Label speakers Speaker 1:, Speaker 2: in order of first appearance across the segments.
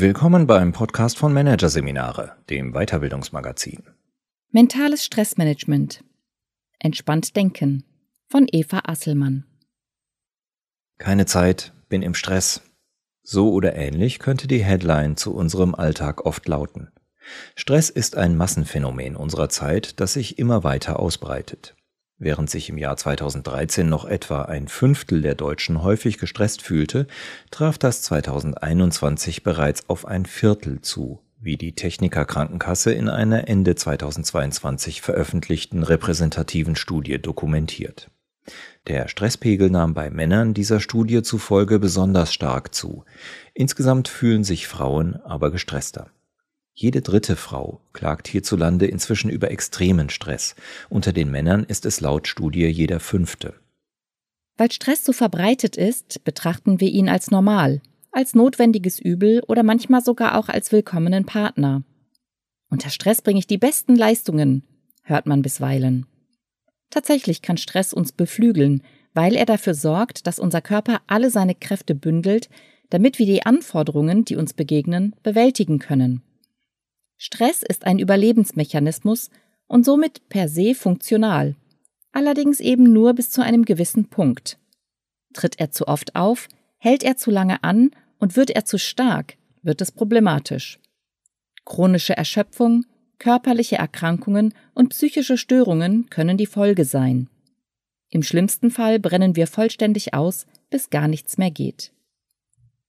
Speaker 1: Willkommen beim Podcast von Managerseminare, dem Weiterbildungsmagazin.
Speaker 2: Mentales Stressmanagement. Entspannt denken von Eva Asselmann.
Speaker 1: Keine Zeit, bin im Stress. So oder ähnlich könnte die Headline zu unserem Alltag oft lauten. Stress ist ein Massenphänomen unserer Zeit, das sich immer weiter ausbreitet. Während sich im Jahr 2013 noch etwa ein Fünftel der Deutschen häufig gestresst fühlte, traf das 2021 bereits auf ein Viertel zu, wie die Techniker Krankenkasse in einer Ende 2022 veröffentlichten repräsentativen Studie dokumentiert. Der Stresspegel nahm bei Männern dieser Studie zufolge besonders stark zu. Insgesamt fühlen sich Frauen aber gestresster. Jede dritte Frau klagt hierzulande inzwischen über extremen Stress. Unter den Männern ist es laut Studie jeder fünfte.
Speaker 2: Weil Stress so verbreitet ist, betrachten wir ihn als normal, als notwendiges Übel oder manchmal sogar auch als willkommenen Partner. Unter Stress bringe ich die besten Leistungen, hört man bisweilen. Tatsächlich kann Stress uns beflügeln, weil er dafür sorgt, dass unser Körper alle seine Kräfte bündelt, damit wir die Anforderungen, die uns begegnen, bewältigen können. Stress ist ein Überlebensmechanismus und somit per se funktional, allerdings eben nur bis zu einem gewissen Punkt. Tritt er zu oft auf, hält er zu lange an und wird er zu stark, wird es problematisch. Chronische Erschöpfung, körperliche Erkrankungen und psychische Störungen können die Folge sein. Im schlimmsten Fall brennen wir vollständig aus, bis gar nichts mehr geht.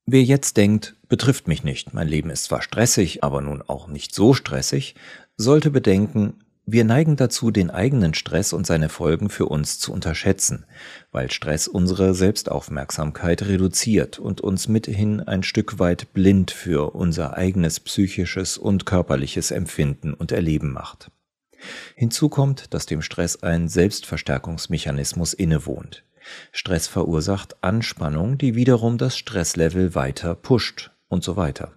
Speaker 1: Wer jetzt denkt, betrifft mich nicht, mein Leben ist zwar stressig, aber nun auch nicht so stressig, sollte bedenken, wir neigen dazu, den eigenen Stress und seine Folgen für uns zu unterschätzen, weil Stress unsere Selbstaufmerksamkeit reduziert und uns mithin ein Stück weit blind für unser eigenes psychisches und körperliches Empfinden und Erleben macht. Hinzu kommt, dass dem Stress ein Selbstverstärkungsmechanismus innewohnt. Stress verursacht Anspannung, die wiederum das Stresslevel weiter pusht und so weiter.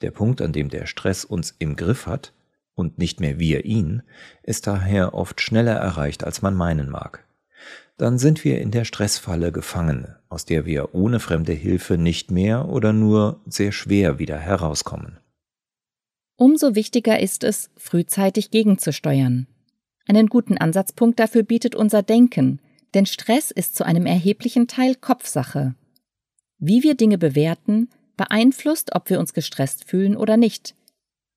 Speaker 1: Der Punkt, an dem der Stress uns im Griff hat und nicht mehr wir ihn, ist daher oft schneller erreicht, als man meinen mag. Dann sind wir in der Stressfalle gefangen, aus der wir ohne fremde Hilfe nicht mehr oder nur sehr schwer wieder herauskommen.
Speaker 2: Umso wichtiger ist es, frühzeitig gegenzusteuern. Einen guten Ansatzpunkt dafür bietet unser Denken, denn Stress ist zu einem erheblichen Teil Kopfsache. Wie wir Dinge bewerten, beeinflusst, ob wir uns gestresst fühlen oder nicht.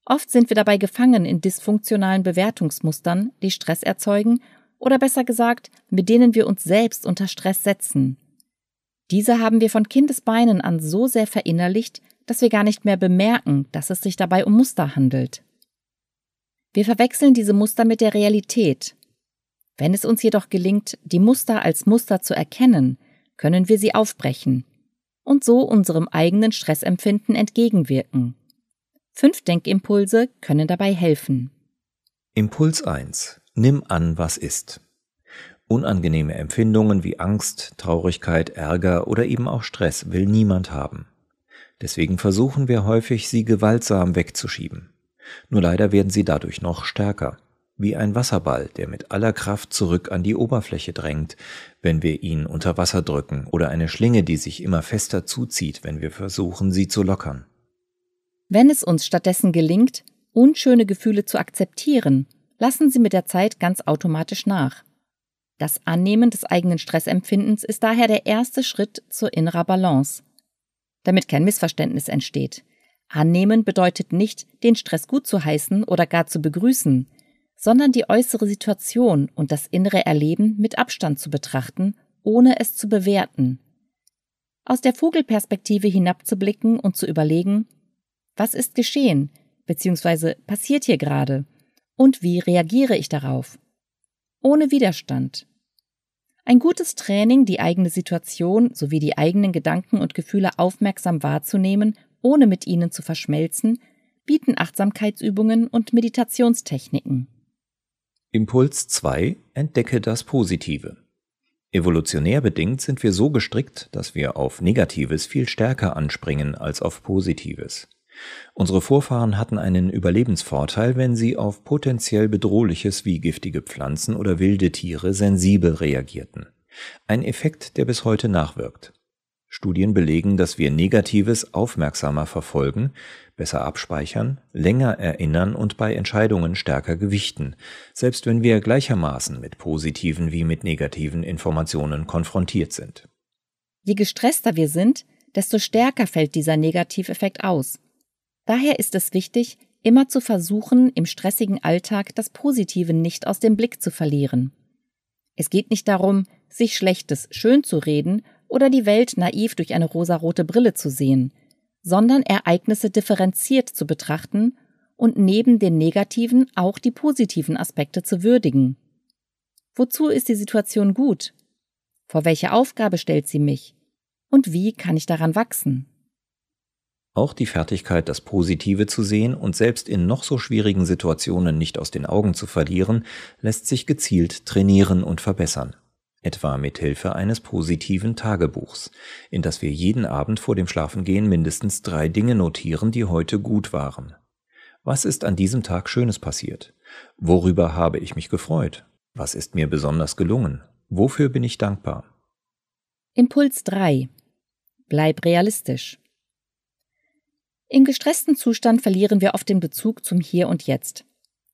Speaker 2: Oft sind wir dabei gefangen in dysfunktionalen Bewertungsmustern, die Stress erzeugen oder besser gesagt, mit denen wir uns selbst unter Stress setzen. Diese haben wir von Kindesbeinen an so sehr verinnerlicht, dass wir gar nicht mehr bemerken, dass es sich dabei um Muster handelt. Wir verwechseln diese Muster mit der Realität wenn es uns jedoch gelingt, die Muster als Muster zu erkennen, können wir sie aufbrechen und so unserem eigenen Stressempfinden entgegenwirken. Fünf Denkimpulse können dabei helfen.
Speaker 1: Impuls 1. Nimm an, was ist. Unangenehme Empfindungen wie Angst, Traurigkeit, Ärger oder eben auch Stress will niemand haben. Deswegen versuchen wir häufig, sie gewaltsam wegzuschieben. Nur leider werden sie dadurch noch stärker wie ein Wasserball, der mit aller Kraft zurück an die Oberfläche drängt, wenn wir ihn unter Wasser drücken, oder eine Schlinge, die sich immer fester zuzieht, wenn wir versuchen, sie zu lockern.
Speaker 2: Wenn es uns stattdessen gelingt, unschöne Gefühle zu akzeptieren, lassen sie mit der Zeit ganz automatisch nach. Das Annehmen des eigenen Stressempfindens ist daher der erste Schritt zur innerer Balance. Damit kein Missverständnis entsteht. Annehmen bedeutet nicht, den Stress gut zu heißen oder gar zu begrüßen, sondern die äußere Situation und das innere Erleben mit Abstand zu betrachten, ohne es zu bewerten. Aus der Vogelperspektive hinabzublicken und zu überlegen, was ist geschehen, beziehungsweise passiert hier gerade, und wie reagiere ich darauf? Ohne Widerstand. Ein gutes Training, die eigene Situation sowie die eigenen Gedanken und Gefühle aufmerksam wahrzunehmen, ohne mit ihnen zu verschmelzen, bieten Achtsamkeitsübungen und Meditationstechniken.
Speaker 1: Impuls 2. Entdecke das Positive. Evolutionär bedingt sind wir so gestrickt, dass wir auf Negatives viel stärker anspringen als auf Positives. Unsere Vorfahren hatten einen Überlebensvorteil, wenn sie auf potenziell Bedrohliches wie giftige Pflanzen oder wilde Tiere sensibel reagierten. Ein Effekt, der bis heute nachwirkt. Studien belegen, dass wir Negatives aufmerksamer verfolgen, besser abspeichern, länger erinnern und bei Entscheidungen stärker gewichten, selbst wenn wir gleichermaßen mit positiven wie mit negativen Informationen konfrontiert sind.
Speaker 2: Je gestresster wir sind, desto stärker fällt dieser Negativeffekt aus. Daher ist es wichtig, immer zu versuchen, im stressigen Alltag das Positive nicht aus dem Blick zu verlieren. Es geht nicht darum, sich Schlechtes schön zu reden oder die Welt naiv durch eine rosarote Brille zu sehen, sondern Ereignisse differenziert zu betrachten und neben den negativen auch die positiven Aspekte zu würdigen. Wozu ist die Situation gut? Vor welche Aufgabe stellt sie mich? Und wie kann ich daran wachsen?
Speaker 1: Auch die Fertigkeit, das Positive zu sehen und selbst in noch so schwierigen Situationen nicht aus den Augen zu verlieren, lässt sich gezielt trainieren und verbessern etwa mit Hilfe eines positiven Tagebuchs, in das wir jeden Abend vor dem Schlafengehen mindestens drei Dinge notieren, die heute gut waren. Was ist an diesem Tag Schönes passiert? Worüber habe ich mich gefreut? Was ist mir besonders gelungen? Wofür bin ich dankbar?
Speaker 2: Impuls 3. Bleib realistisch. Im gestressten Zustand verlieren wir oft den Bezug zum Hier und Jetzt.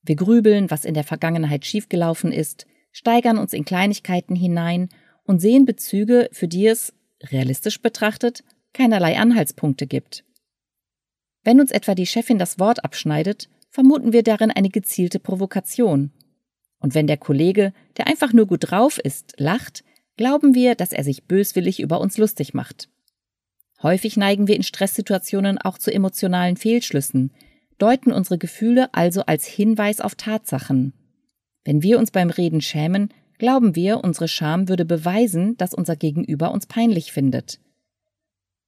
Speaker 2: Wir grübeln, was in der Vergangenheit schiefgelaufen ist, steigern uns in Kleinigkeiten hinein und sehen Bezüge, für die es, realistisch betrachtet, keinerlei Anhaltspunkte gibt. Wenn uns etwa die Chefin das Wort abschneidet, vermuten wir darin eine gezielte Provokation. Und wenn der Kollege, der einfach nur gut drauf ist, lacht, glauben wir, dass er sich böswillig über uns lustig macht. Häufig neigen wir in Stresssituationen auch zu emotionalen Fehlschlüssen, deuten unsere Gefühle also als Hinweis auf Tatsachen. Wenn wir uns beim Reden schämen, glauben wir, unsere Scham würde beweisen, dass unser Gegenüber uns peinlich findet.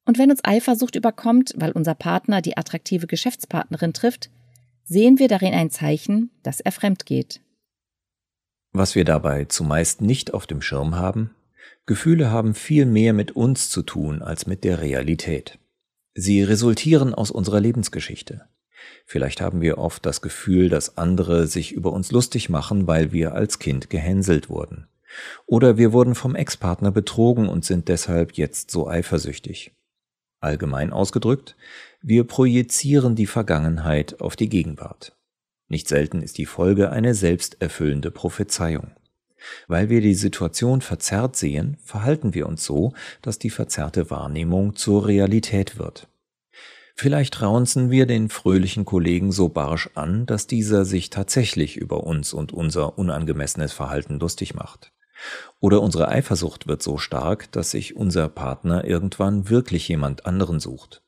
Speaker 2: Und wenn uns Eifersucht überkommt, weil unser Partner die attraktive Geschäftspartnerin trifft, sehen wir darin ein Zeichen, dass er fremd geht.
Speaker 1: Was wir dabei zumeist nicht auf dem Schirm haben, Gefühle haben viel mehr mit uns zu tun als mit der Realität. Sie resultieren aus unserer Lebensgeschichte. Vielleicht haben wir oft das Gefühl, dass andere sich über uns lustig machen, weil wir als Kind gehänselt wurden. Oder wir wurden vom Ex-Partner betrogen und sind deshalb jetzt so eifersüchtig. Allgemein ausgedrückt, wir projizieren die Vergangenheit auf die Gegenwart. Nicht selten ist die Folge eine selbsterfüllende Prophezeiung. Weil wir die Situation verzerrt sehen, verhalten wir uns so, dass die verzerrte Wahrnehmung zur Realität wird. Vielleicht raunzen wir den fröhlichen Kollegen so barsch an, dass dieser sich tatsächlich über uns und unser unangemessenes Verhalten lustig macht. Oder unsere Eifersucht wird so stark, dass sich unser Partner irgendwann wirklich jemand anderen sucht.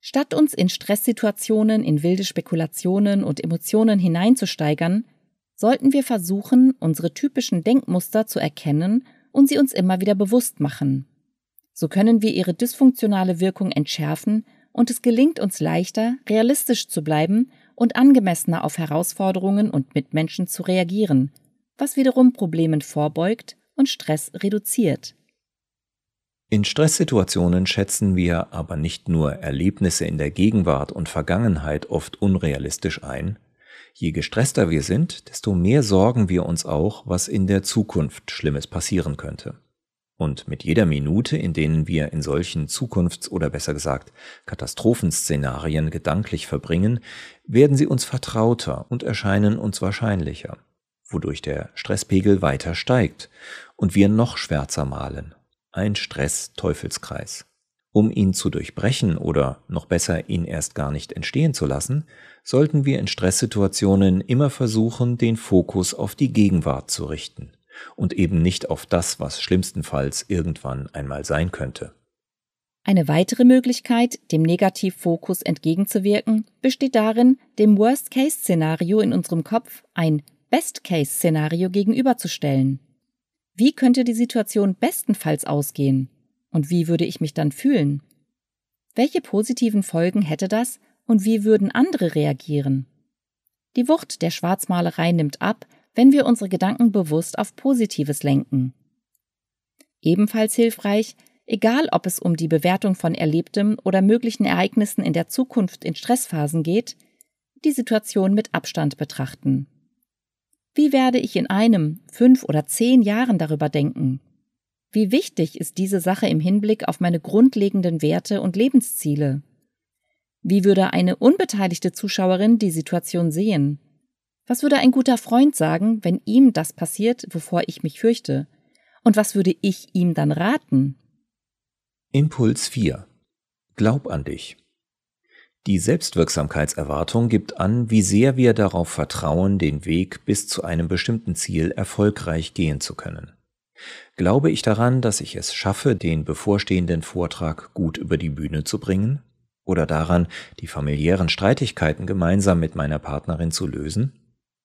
Speaker 2: Statt uns in Stresssituationen, in wilde Spekulationen und Emotionen hineinzusteigern, sollten wir versuchen, unsere typischen Denkmuster zu erkennen und sie uns immer wieder bewusst machen. So können wir ihre dysfunktionale Wirkung entschärfen und es gelingt uns leichter, realistisch zu bleiben und angemessener auf Herausforderungen und Mitmenschen zu reagieren, was wiederum Problemen vorbeugt und Stress reduziert.
Speaker 1: In Stresssituationen schätzen wir aber nicht nur Erlebnisse in der Gegenwart und Vergangenheit oft unrealistisch ein, je gestresster wir sind, desto mehr sorgen wir uns auch, was in der Zukunft Schlimmes passieren könnte. Und mit jeder Minute, in denen wir in solchen Zukunfts- oder besser gesagt Katastrophenszenarien gedanklich verbringen, werden sie uns vertrauter und erscheinen uns wahrscheinlicher, wodurch der Stresspegel weiter steigt und wir noch schwärzer malen. Ein Stress-Teufelskreis. Um ihn zu durchbrechen oder noch besser ihn erst gar nicht entstehen zu lassen, sollten wir in Stresssituationen immer versuchen, den Fokus auf die Gegenwart zu richten und eben nicht auf das, was schlimmstenfalls irgendwann einmal sein könnte.
Speaker 2: Eine weitere Möglichkeit, dem Negativfokus entgegenzuwirken, besteht darin, dem Worst-Case-Szenario in unserem Kopf ein Best-Case-Szenario gegenüberzustellen. Wie könnte die Situation bestenfalls ausgehen? Und wie würde ich mich dann fühlen? Welche positiven Folgen hätte das und wie würden andere reagieren? Die Wucht der Schwarzmalerei nimmt ab, wenn wir unsere Gedanken bewusst auf Positives lenken. Ebenfalls hilfreich, egal ob es um die Bewertung von Erlebtem oder möglichen Ereignissen in der Zukunft in Stressphasen geht, die Situation mit Abstand betrachten. Wie werde ich in einem, fünf oder zehn Jahren darüber denken? Wie wichtig ist diese Sache im Hinblick auf meine grundlegenden Werte und Lebensziele? Wie würde eine unbeteiligte Zuschauerin die Situation sehen? Was würde ein guter Freund sagen, wenn ihm das passiert, wovor ich mich fürchte? Und was würde ich ihm dann raten?
Speaker 1: Impuls 4. Glaub an dich. Die Selbstwirksamkeitserwartung gibt an, wie sehr wir darauf vertrauen, den Weg bis zu einem bestimmten Ziel erfolgreich gehen zu können. Glaube ich daran, dass ich es schaffe, den bevorstehenden Vortrag gut über die Bühne zu bringen? Oder daran, die familiären Streitigkeiten gemeinsam mit meiner Partnerin zu lösen?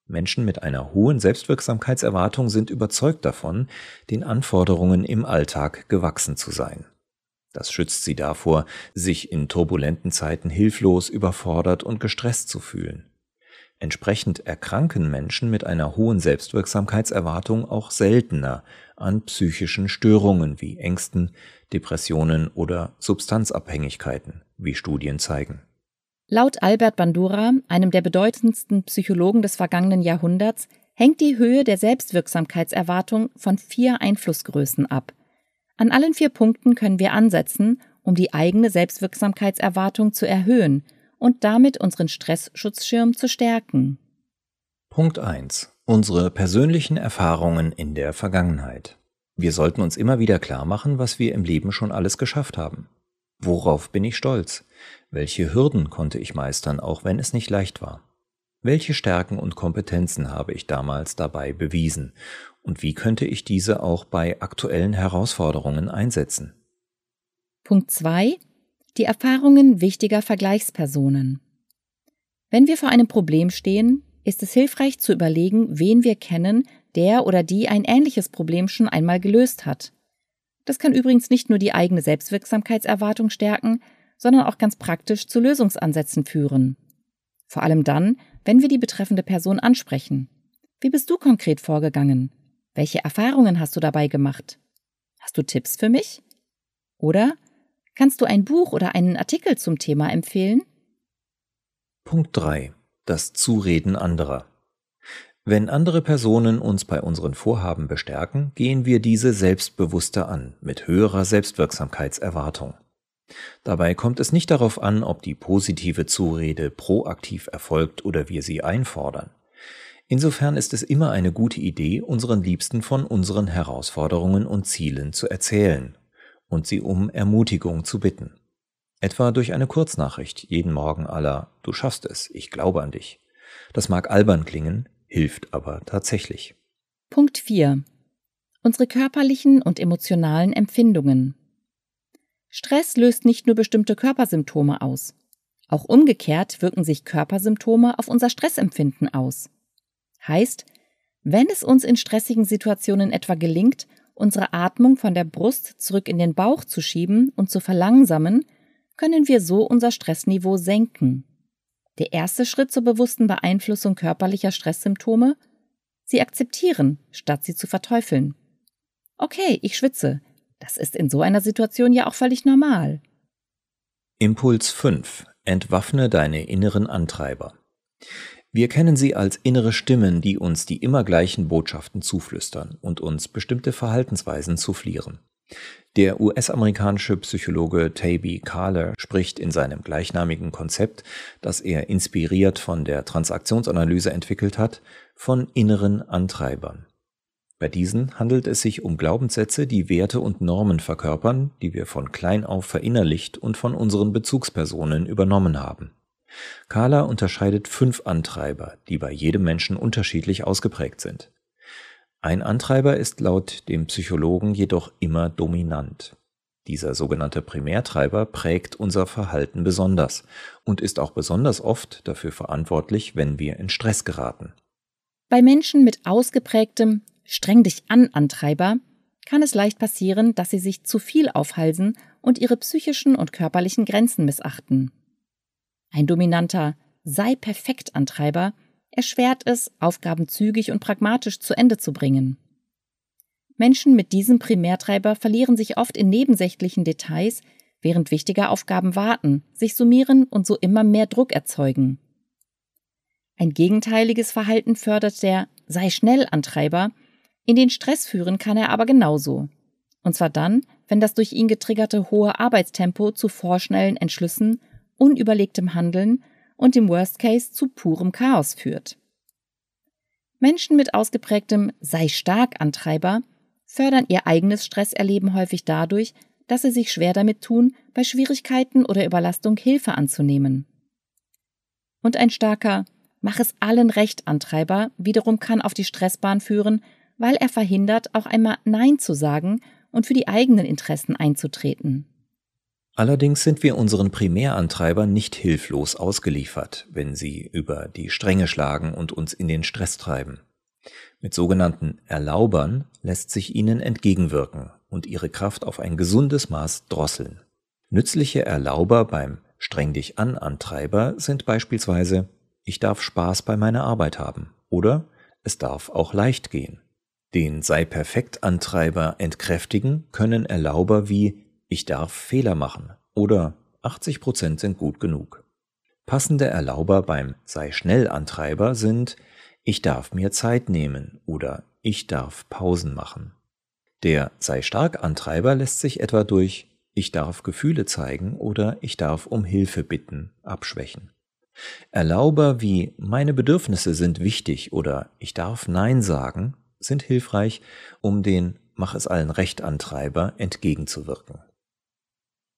Speaker 1: Menschen mit einer hohen Selbstwirksamkeitserwartung sind überzeugt davon, den Anforderungen im Alltag gewachsen zu sein. Das schützt sie davor, sich in turbulenten Zeiten hilflos, überfordert und gestresst zu fühlen. Entsprechend erkranken Menschen mit einer hohen Selbstwirksamkeitserwartung auch seltener an psychischen Störungen wie Ängsten, Depressionen oder Substanzabhängigkeiten, wie Studien zeigen.
Speaker 2: Laut Albert Bandura, einem der bedeutendsten Psychologen des vergangenen Jahrhunderts, hängt die Höhe der Selbstwirksamkeitserwartung von vier Einflussgrößen ab. An allen vier Punkten können wir ansetzen, um die eigene Selbstwirksamkeitserwartung zu erhöhen und damit unseren Stressschutzschirm zu stärken.
Speaker 1: Punkt 1. Unsere persönlichen Erfahrungen in der Vergangenheit. Wir sollten uns immer wieder klar machen, was wir im Leben schon alles geschafft haben. Worauf bin ich stolz? Welche Hürden konnte ich meistern, auch wenn es nicht leicht war? Welche Stärken und Kompetenzen habe ich damals dabei bewiesen? Und wie könnte ich diese auch bei aktuellen Herausforderungen einsetzen?
Speaker 2: Punkt 2. Die Erfahrungen wichtiger Vergleichspersonen. Wenn wir vor einem Problem stehen, ist es hilfreich zu überlegen, wen wir kennen, der oder die ein ähnliches Problem schon einmal gelöst hat. Das kann übrigens nicht nur die eigene Selbstwirksamkeitserwartung stärken, sondern auch ganz praktisch zu Lösungsansätzen führen. Vor allem dann, wenn wir die betreffende Person ansprechen. Wie bist du konkret vorgegangen? Welche Erfahrungen hast du dabei gemacht? Hast du Tipps für mich? Oder kannst du ein Buch oder einen Artikel zum Thema empfehlen?
Speaker 1: Punkt 3. Das Zureden anderer. Wenn andere Personen uns bei unseren Vorhaben bestärken, gehen wir diese selbstbewusster an, mit höherer Selbstwirksamkeitserwartung. Dabei kommt es nicht darauf an, ob die positive Zurede proaktiv erfolgt oder wir sie einfordern. Insofern ist es immer eine gute Idee, unseren Liebsten von unseren Herausforderungen und Zielen zu erzählen und sie um Ermutigung zu bitten. Etwa durch eine Kurznachricht jeden Morgen aller Du schaffst es, ich glaube an dich. Das mag albern klingen, hilft aber tatsächlich.
Speaker 2: Punkt 4. Unsere körperlichen und emotionalen Empfindungen. Stress löst nicht nur bestimmte Körpersymptome aus. Auch umgekehrt wirken sich Körpersymptome auf unser Stressempfinden aus. Heißt, wenn es uns in stressigen Situationen etwa gelingt, unsere Atmung von der Brust zurück in den Bauch zu schieben und zu verlangsamen, können wir so unser Stressniveau senken. Der erste Schritt zur bewussten Beeinflussung körperlicher Stresssymptome? Sie akzeptieren, statt sie zu verteufeln. Okay, ich schwitze. Das ist in so einer Situation ja auch völlig normal.
Speaker 1: Impuls 5. Entwaffne deine inneren Antreiber. Wir kennen sie als innere Stimmen, die uns die immer gleichen Botschaften zuflüstern und uns bestimmte Verhaltensweisen zuflieren. Der US-amerikanische Psychologe Taby Kahler spricht in seinem gleichnamigen Konzept, das er inspiriert von der Transaktionsanalyse entwickelt hat, von inneren Antreibern. Bei diesen handelt es sich um Glaubenssätze, die Werte und Normen verkörpern, die wir von klein auf verinnerlicht und von unseren Bezugspersonen übernommen haben. Kahler unterscheidet fünf Antreiber, die bei jedem Menschen unterschiedlich ausgeprägt sind. Ein Antreiber ist laut dem Psychologen jedoch immer dominant. Dieser sogenannte Primärtreiber prägt unser Verhalten besonders und ist auch besonders oft dafür verantwortlich, wenn wir in Stress geraten.
Speaker 2: Bei Menschen mit ausgeprägtem Streng dich an Antreiber kann es leicht passieren, dass sie sich zu viel aufhalsen und ihre psychischen und körperlichen Grenzen missachten. Ein dominanter Sei perfekt Antreiber erschwert es, Aufgaben zügig und pragmatisch zu Ende zu bringen. Menschen mit diesem Primärtreiber verlieren sich oft in nebensächlichen Details, während wichtige Aufgaben warten, sich summieren und so immer mehr Druck erzeugen. Ein gegenteiliges Verhalten fördert der Sei schnell Antreiber, in den Stress führen kann er aber genauso. Und zwar dann, wenn das durch ihn getriggerte hohe Arbeitstempo zu vorschnellen Entschlüssen, unüberlegtem Handeln und im Worst Case zu purem Chaos führt. Menschen mit ausgeprägtem Sei stark Antreiber fördern ihr eigenes Stresserleben häufig dadurch, dass sie sich schwer damit tun, bei Schwierigkeiten oder Überlastung Hilfe anzunehmen. Und ein starker Mach es allen recht Antreiber wiederum kann auf die Stressbahn führen, weil er verhindert, auch einmal Nein zu sagen und für die eigenen Interessen einzutreten.
Speaker 1: Allerdings sind wir unseren Primärantreibern nicht hilflos ausgeliefert, wenn sie über die Stränge schlagen und uns in den Stress treiben. Mit sogenannten Erlaubern lässt sich ihnen entgegenwirken und ihre Kraft auf ein gesundes Maß drosseln. Nützliche Erlauber beim Streng dich an Antreiber sind beispielsweise Ich darf Spaß bei meiner Arbeit haben oder Es darf auch leicht gehen. Den Sei perfekt Antreiber entkräftigen können Erlauber wie ich darf Fehler machen oder 80 Prozent sind gut genug. Passende Erlauber beim Sei schnell Antreiber sind Ich darf mir Zeit nehmen oder Ich darf Pausen machen. Der Sei stark Antreiber lässt sich etwa durch Ich darf Gefühle zeigen oder Ich darf um Hilfe bitten abschwächen. Erlauber wie Meine Bedürfnisse sind wichtig oder Ich darf Nein sagen sind hilfreich, um den Mach es allen recht Antreiber entgegenzuwirken.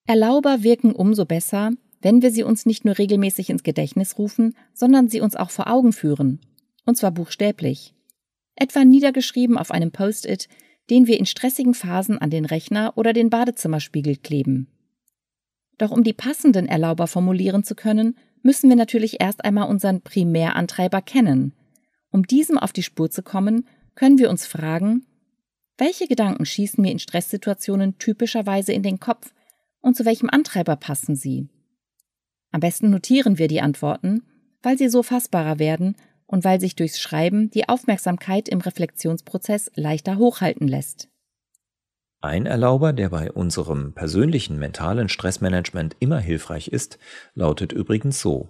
Speaker 2: Erlauber wirken umso besser, wenn wir sie uns nicht nur regelmäßig ins Gedächtnis rufen, sondern sie uns auch vor Augen führen. Und zwar buchstäblich. Etwa niedergeschrieben auf einem Post-it, den wir in stressigen Phasen an den Rechner oder den Badezimmerspiegel kleben. Doch um die passenden Erlauber formulieren zu können, müssen wir natürlich erst einmal unseren Primärantreiber kennen. Um diesem auf die Spur zu kommen, können wir uns fragen, welche Gedanken schießen mir in Stresssituationen typischerweise in den Kopf und zu welchem Antreiber passen sie? Am besten notieren wir die Antworten, weil sie so fassbarer werden und weil sich durchs Schreiben die Aufmerksamkeit im Reflexionsprozess leichter hochhalten lässt.
Speaker 1: Ein Erlauber, der bei unserem persönlichen mentalen Stressmanagement immer hilfreich ist, lautet übrigens so.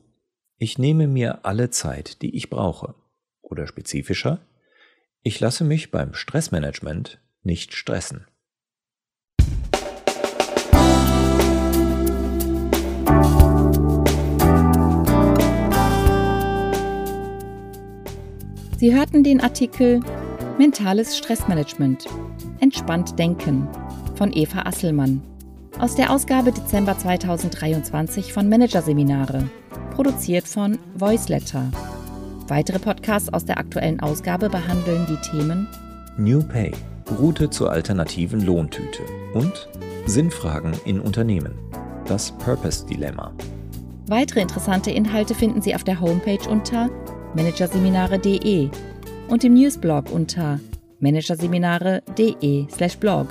Speaker 1: Ich nehme mir alle Zeit, die ich brauche. Oder spezifischer, ich lasse mich beim Stressmanagement nicht stressen.
Speaker 2: Sie hörten den Artikel Mentales Stressmanagement. Entspannt denken von Eva Asselmann aus der Ausgabe Dezember 2023 von Managerseminare, produziert von Voiceletter. Weitere Podcasts aus der aktuellen Ausgabe behandeln die Themen
Speaker 1: New Pay, Route zur alternativen Lohntüte und Sinnfragen in Unternehmen, das Purpose Dilemma.
Speaker 2: Weitere interessante Inhalte finden Sie auf der Homepage unter managerseminare.de und im Newsblog unter managerseminare.de/blog.